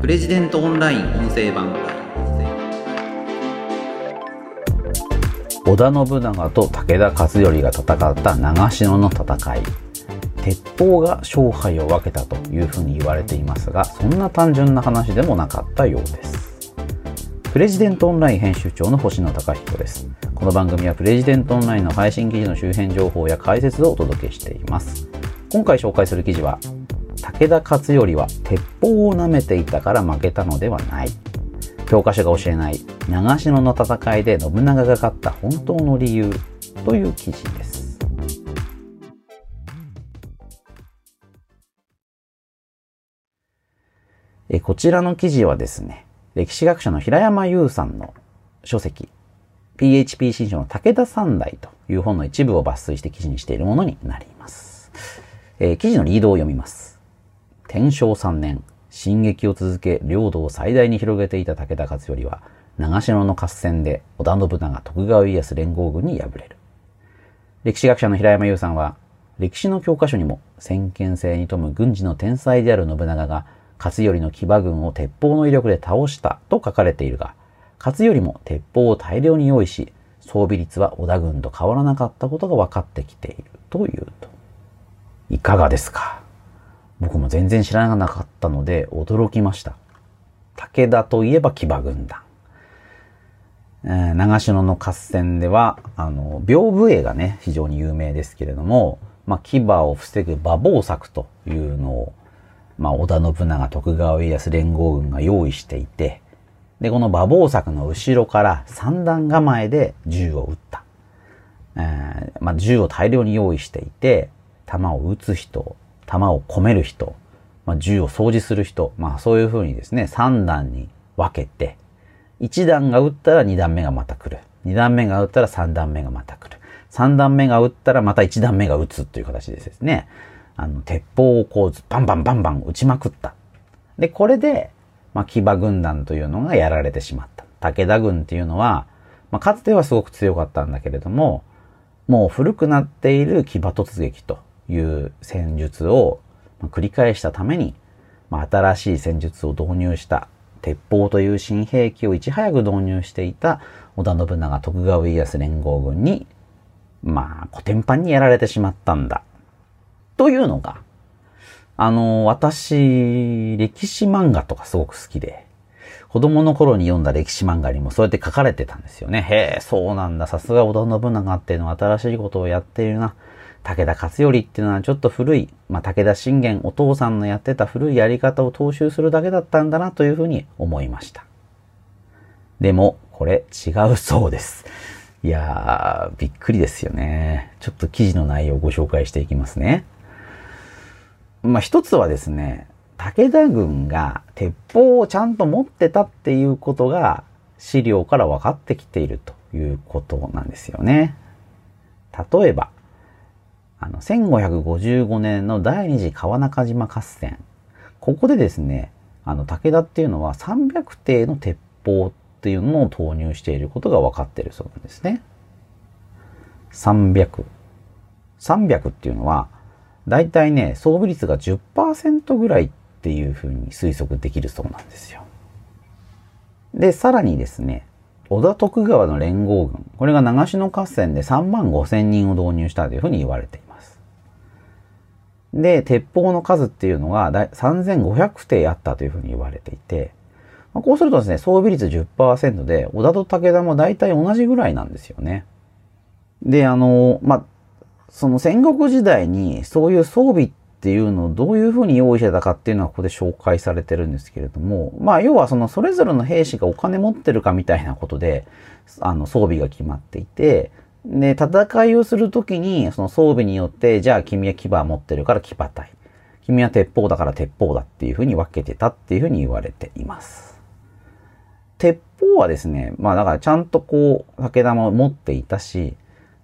プレジデントオンライン音声版。織田信長と武田勝頼が戦った長篠の戦い。鉄砲が勝敗を分けたというふうに言われていますがそんな単純な話でもなかったようです。プレジデントオンライン編集長の星野貴彦です。この番組はプレジデントオンラインの配信記事の周辺情報や解説をお届けしています。今回紹介する記事は武田勝頼は鉄砲を舐めていたから負けたのではない教科書が教えない長篠の戦いで信長が勝った本当の理由という記事ですえこちらの記事はですね歴史学者の平山優さんの書籍 PHP 新書の武田三代という本の一部を抜粋して記事にしているものになります。えー、記事のリードを読みます。天正3年、進撃を続け、領土を最大に広げていた武田勝頼は、長篠の合戦で織田信長徳川家康連合軍に敗れる。歴史学者の平山優さんは、歴史の教科書にも先見性に富む軍事の天才である信長が、勝頼の騎馬軍を鉄砲の威力で倒したと書かれているが、勝頼も鉄砲を大量に用意し、装備率は織田軍と変わらなかったことが分かってきているというと。いかがですか？僕も全然知らなかったので驚きました。武田といえば騎馬軍団。えー、長篠の合戦では、あの、屏風絵がね、非常に有名ですけれども、まあ、騎馬を防ぐ馬防策というのを、まあ、織田信長、徳川家康連合軍が用意していて、で、この馬防策の後ろから三段構えで銃を撃った。えー、まあ、銃を大量に用意していて、弾を撃つ人、弾を込める人、まあ、銃を掃除する人、まあそういうふうにですね、3段に分けて、1段が撃ったら2段目がまた来る。2段目が撃ったら3段目がまた来る。3段目が撃ったらまた1段目が撃つという形でですね、あの、鉄砲をこう、バンバンバンバン撃ちまくった。で、これで、まあ、騎馬軍団というのがやられてしまった。武田軍っていうのは、まあ、かつてはすごく強かったんだけれども、もう古くなっている騎馬突撃という戦術を繰り返したために、まあ、新しい戦術を導入した鉄砲という新兵器をいち早く導入していた織田信長徳川家康連合軍に、まあ、古典版にやられてしまったんだ。というのが、あの、私、歴史漫画とかすごく好きで、子供の頃に読んだ歴史漫画にもそうやって書かれてたんですよね。へえ、そうなんだ。さすが織田信長っていうのは新しいことをやっているな。武田勝頼っていうのはちょっと古い、まあ、武田信玄お父さんのやってた古いやり方を踏襲するだけだったんだなというふうに思いました。でも、これ違うそうです。いやー、びっくりですよね。ちょっと記事の内容をご紹介していきますね。まあ、一つはですね、武田軍が鉄砲をちゃんと持ってたっていうことが資料から分かってきているということなんですよね。例えば、あの、1555年の第二次川中島合戦。ここでですね、あの、武田っていうのは300艇の鉄砲っていうのを投入していることが分かっているそうなんですね。300。300っていうのは、だいたいね、装備率が10%ぐらいっていうふうに推測できるそうなんですよ。で、さらにですね、織田徳川の連合軍、これが長篠合戦で3万5千人を導入したというふうに言われています。で、鉄砲の数っていうのが3500艇あったというふうに言われていて、まあ、こうするとですね、装備率10%で、織田と武田も大体同じぐらいなんですよね。で、あの、まあ、その戦国時代にそういう装備っていうのをどういうふうに用意してたかっていうのはここで紹介されてるんですけれども、まあ要はそのそれぞれの兵士がお金持ってるかみたいなことで、あの装備が決まっていて、で、戦いをするときに、その装備によって、じゃあ君は牙持ってるから騎馬隊。君は鉄砲だから鉄砲だっていうふうに分けてたっていうふうに言われています。鉄砲はですね、まあだからちゃんとこう、武田も持っていたし、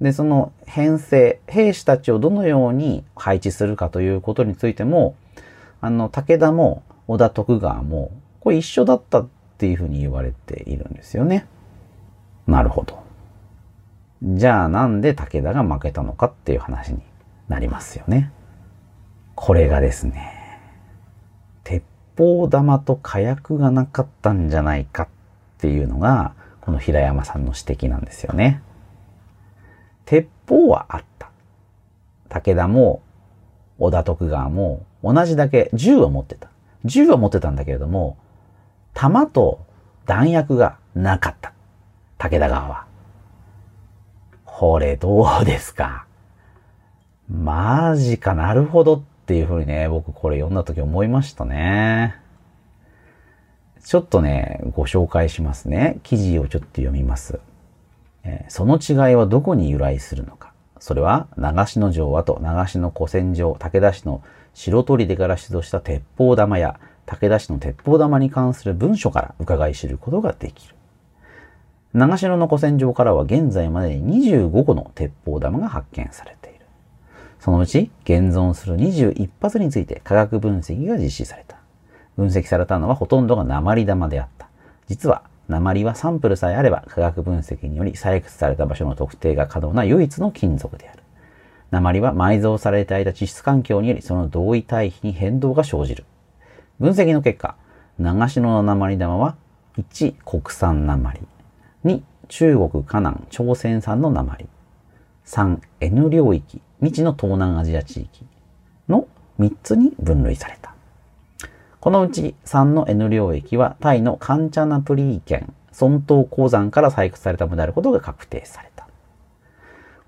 で、その編成、兵士たちをどのように配置するかということについても、あの、武田も織田徳川も、これ一緒だったっていうふうに言われているんですよね。なるほど。じゃあなんで武田が負けたのかっていう話になりますよね。これがですね、鉄砲玉と火薬がなかったんじゃないかっていうのが、この平山さんの指摘なんですよね。鉄砲はあった。武田も織田徳川も同じだけ銃を持ってた。銃は持ってたんだけれども、弾と弾薬がなかった。武田側は。これどうですか？マジかなるほどっていうふうにね、僕これ読んだ時思いましたね。ちょっとね、ご紹介しますね。記事をちょっと読みます。えー、その違いはどこに由来するのか。それは、長篠城跡、長篠古戦場、武田市の白砦から出土した鉄砲玉や、武田市の鉄砲玉に関する文書から伺い知ることができる。長篠の古戦場からは現在までに25個の鉄砲玉が発見されている。そのうち現存する21発について科学分析が実施された。分析されたのはほとんどが鉛玉であった。実は鉛はサンプルさえあれば科学分析により採掘された場所の特定が可能な唯一の金属である。鉛は埋蔵されていた地質環境によりその同位対比に変動が生じる。分析の結果、長篠の鉛玉は1、国産鉛。2、中国、河南、朝鮮産の鉛。3、N 領域、未知の東南アジア地域の3つに分類された。このうち3の N 領域はタイのカンチャナプリー県村東鉱山から採掘されたものであることが確定された。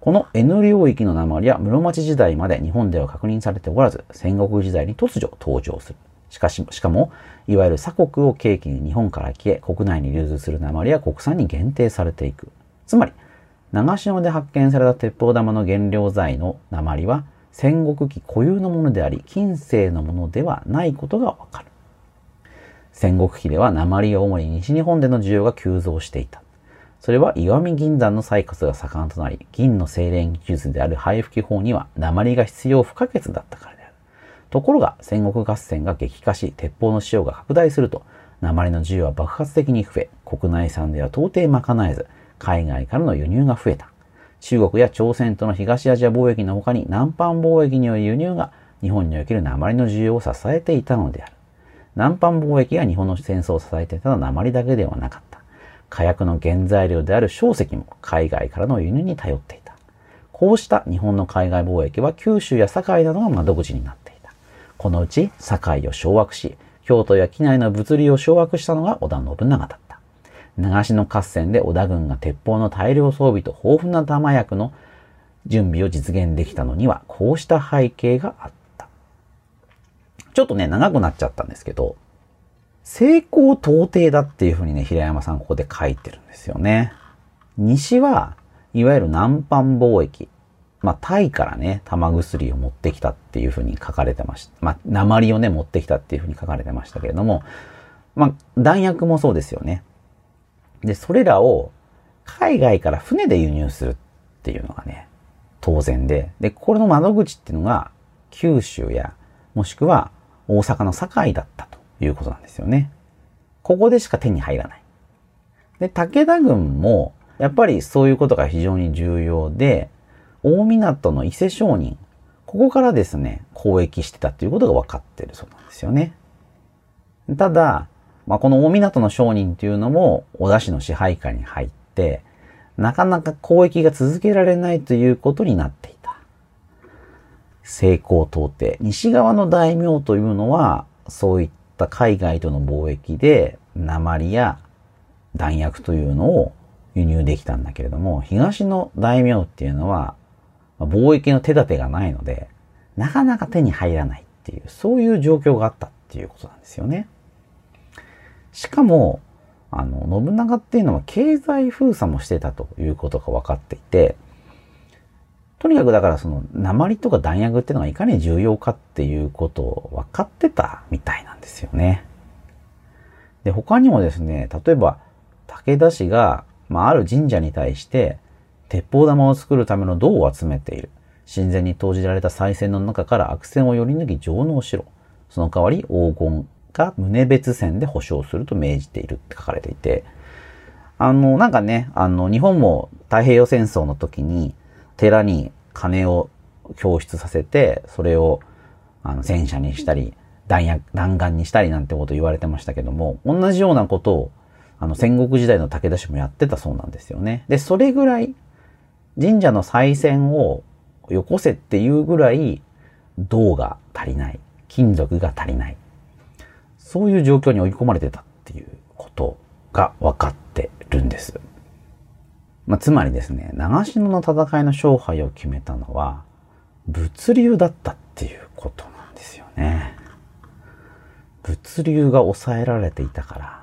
この N 領域の鉛は室町時代まで日本では確認されておらず、戦国時代に突如登場する。しかし、しかも、いわゆる鎖国を契機に日本から消え、国内に流通する鉛は国産に限定されていく。つまり、長篠で発見された鉄砲玉の原料材の鉛は、戦国期固有のものであり、近世のものではないことがわかる。戦国期では鉛が主に西日本での需要が急増していた。それは石見銀山の採掘が盛んとなり、銀の精錬技術である灰吹き法には鉛が必要不可欠だったからところが戦国合戦が激化し、鉄砲の使用が拡大すると、鉛の需要は爆発的に増え、国内産では到底賄えず、海外からの輸入が増えた。中国や朝鮮との東アジア貿易の他に南蛮貿易による輸入が日本における鉛の需要を支えていたのである。南蛮貿易が日本の戦争を支えていたのは鉛だけではなかった。火薬の原材料である硝石も海外からの輸入に頼っていた。こうした日本の海外貿易は九州や堺などが窓口になった。このうち堺を掌握し、京都や機内の物流を掌握したのが織田信長だった。長篠合戦で織田軍が鉄砲の大量装備と豊富な弾薬の準備を実現できたのには、こうした背景があった。ちょっとね、長くなっちゃったんですけど、成功到底だっていうふうにね、平山さんここで書いてるんですよね。西は、いわゆる南蛮貿易。まあ、タイからね、玉薬を持ってきたっていうふうに書かれてました。まあ、鉛をね、持ってきたっていうふうに書かれてましたけれども、まあ、弾薬もそうですよね。で、それらを海外から船で輸入するっていうのがね、当然で、で、これの窓口っていうのが、九州や、もしくは大阪の堺だったということなんですよね。ここでしか手に入らない。で、武田軍も、やっぱりそういうことが非常に重要で、大港の伊勢商人、ここからですね、交易してたっていうことが分かってるそうなんですよね。ただ、まあ、この大港の商人っていうのも、小田市の支配下に入って、なかなか交易が続けられないということになっていた。成功到底。西側の大名というのは、そういった海外との貿易で、鉛や弾薬というのを輸入できたんだけれども、東の大名っていうのは、貿易の手立てがないので、なかなか手に入らないっていう、そういう状況があったっていうことなんですよね。しかも、あの、信長っていうのは経済封鎖もしてたということが分かっていて、とにかくだからその鉛とか弾薬っていうのがいかに重要かっていうことを分かってたみたいなんですよね。で、他にもですね、例えば武田氏が、まあ、ある神社に対して鉄砲玉を作るための銅を集めている。神前に投じられた再銭の中から悪線を寄り抜き上納しろ。その代わり黄金が胸別線で保証すると命じているって書かれていて、あの、なんかね、あの、日本も太平洋戦争の時に寺に金を供出させて、それをあの戦車にしたり、弾薬、弾丸にしたりなんてこと言われてましたけども、同じようなことを、あの、戦国時代の武田氏もやってたそうなんですよね。で、それぐらい、神社の再銭をよこせっていうぐらい、銅が足りない。金属が足りない。そういう状況に追い込まれてたっていうことが分かってるんです。まあ、つまりですね、長篠の戦いの勝敗を決めたのは、物流だったっていうことなんですよね。物流が抑えられていたから。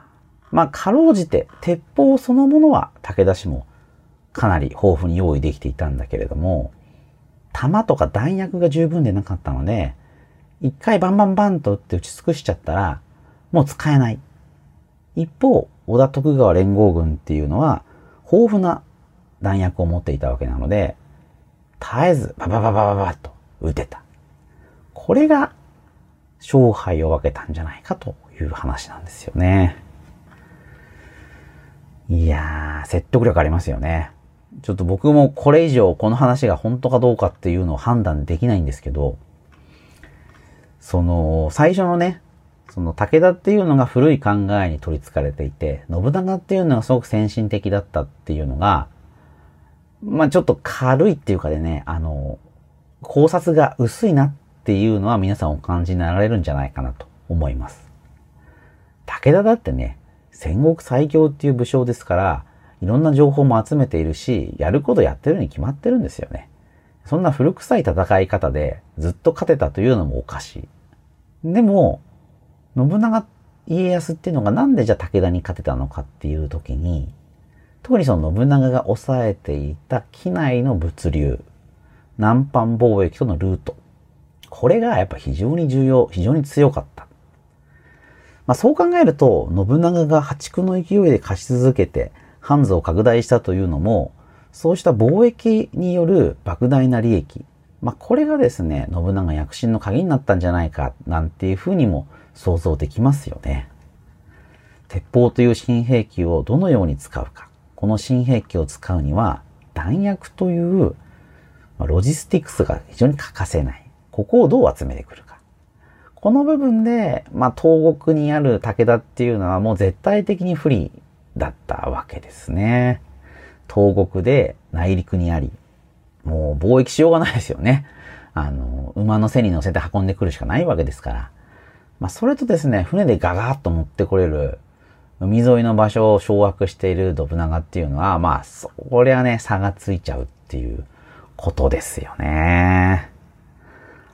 まあ、かろうじて、鉄砲そのものは武田氏もかなり豊富に用意できていたんだけれども、弾とか弾薬が十分でなかったので、一回バンバンバンと撃って撃ち尽くしちゃったら、もう使えない。一方、織田徳川連合軍っていうのは、豊富な弾薬を持っていたわけなので、絶えずババババババッと撃てた。これが勝敗を分けたんじゃないかという話なんですよね。いやー、説得力ありますよね。ちょっと僕もこれ以上この話が本当かどうかっていうのを判断できないんですけど、その、最初のね、その武田っていうのが古い考えに取り憑かれていて、信長っていうのがすごく先進的だったっていうのが、まあちょっと軽いっていうかでね、あの、考察が薄いなっていうのは皆さんお感じになられるんじゃないかなと思います。武田だってね、戦国最強っていう武将ですから、いろんな情報も集めているし、やることやってるに決まってるんですよね。そんな古臭い戦い方でずっと勝てたというのもおかしい。でも、信長家康っていうのがなんでじゃあ武田に勝てたのかっていう時に、特にその信長が抑えていた機内の物流、南蛮貿易とのルート。これがやっぱ非常に重要、非常に強かった。まあそう考えると、信長が破竹の勢いで勝ち続けて、ハンズを拡大したというのも、そうした貿易による莫大な利益。まあこれがですね、信長躍進の鍵になったんじゃないか、なんていうふうにも想像できますよね。鉄砲という新兵器をどのように使うか。この新兵器を使うには弾薬というロジスティクスが非常に欠かせない。ここをどう集めてくるか。この部分で、まあ、東国にある武田っていうのはもう絶対的に不利だったわけですね。東国で内陸にあり、もう貿易しようがないですよね。あの、馬の背に乗せて運んでくるしかないわけですから。まあ、それとですね、船でガガーッと持ってこれる海沿いの場所を掌握している信長っていうのは、まあ、それはね、差がついちゃうっていうことですよね。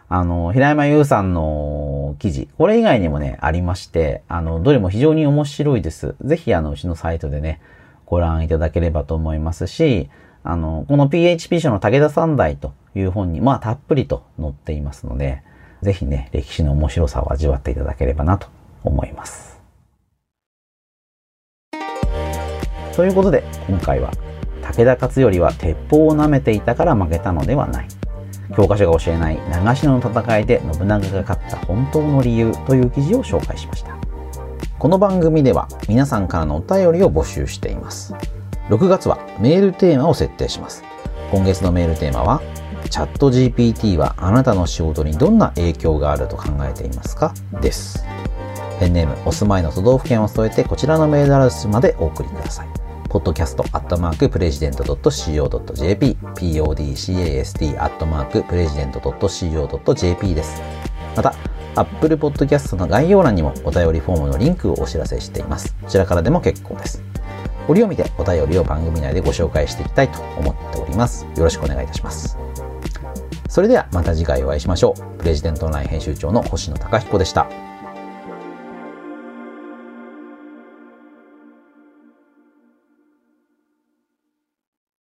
あの、平山優さんの記事、これ以外にもね、ありまして、あの、どれも非常に面白いです。ぜひ、あの、うちのサイトでね、ご覧いただければと思いますし、あの、この PHP 書の武田三代という本に、まあ、たっぷりと載っていますので、ぜひね、歴史の面白さを味わっていただければなと思います。ということで今回は武田勝頼は鉄砲を舐めていたから負けたのではない教科書が教えない長篠の戦いで信長が勝った本当の理由という記事を紹介しました。この番組では皆さんからのお便りを募集しています。6月はメールテーマを設定します。今月のメールテーマはチャット GPT はあなたの仕事にどんな影響があると考えていますか？です。ペンネームお住まいの都道府県を添えてこちらのメールアドレスまでお送りください。podcast.president.co.jp podcast.president.co.jp です。また、Apple Podcast の概要欄にもお便りフォームのリンクをお知らせしています。こちらからでも結構です。折を見てお便りを番組内でご紹介していきたいと思っております。よろしくお願いいたします。それではまた次回お会いしましょう。プレジデントオンライン編集長の星野貴彦でした。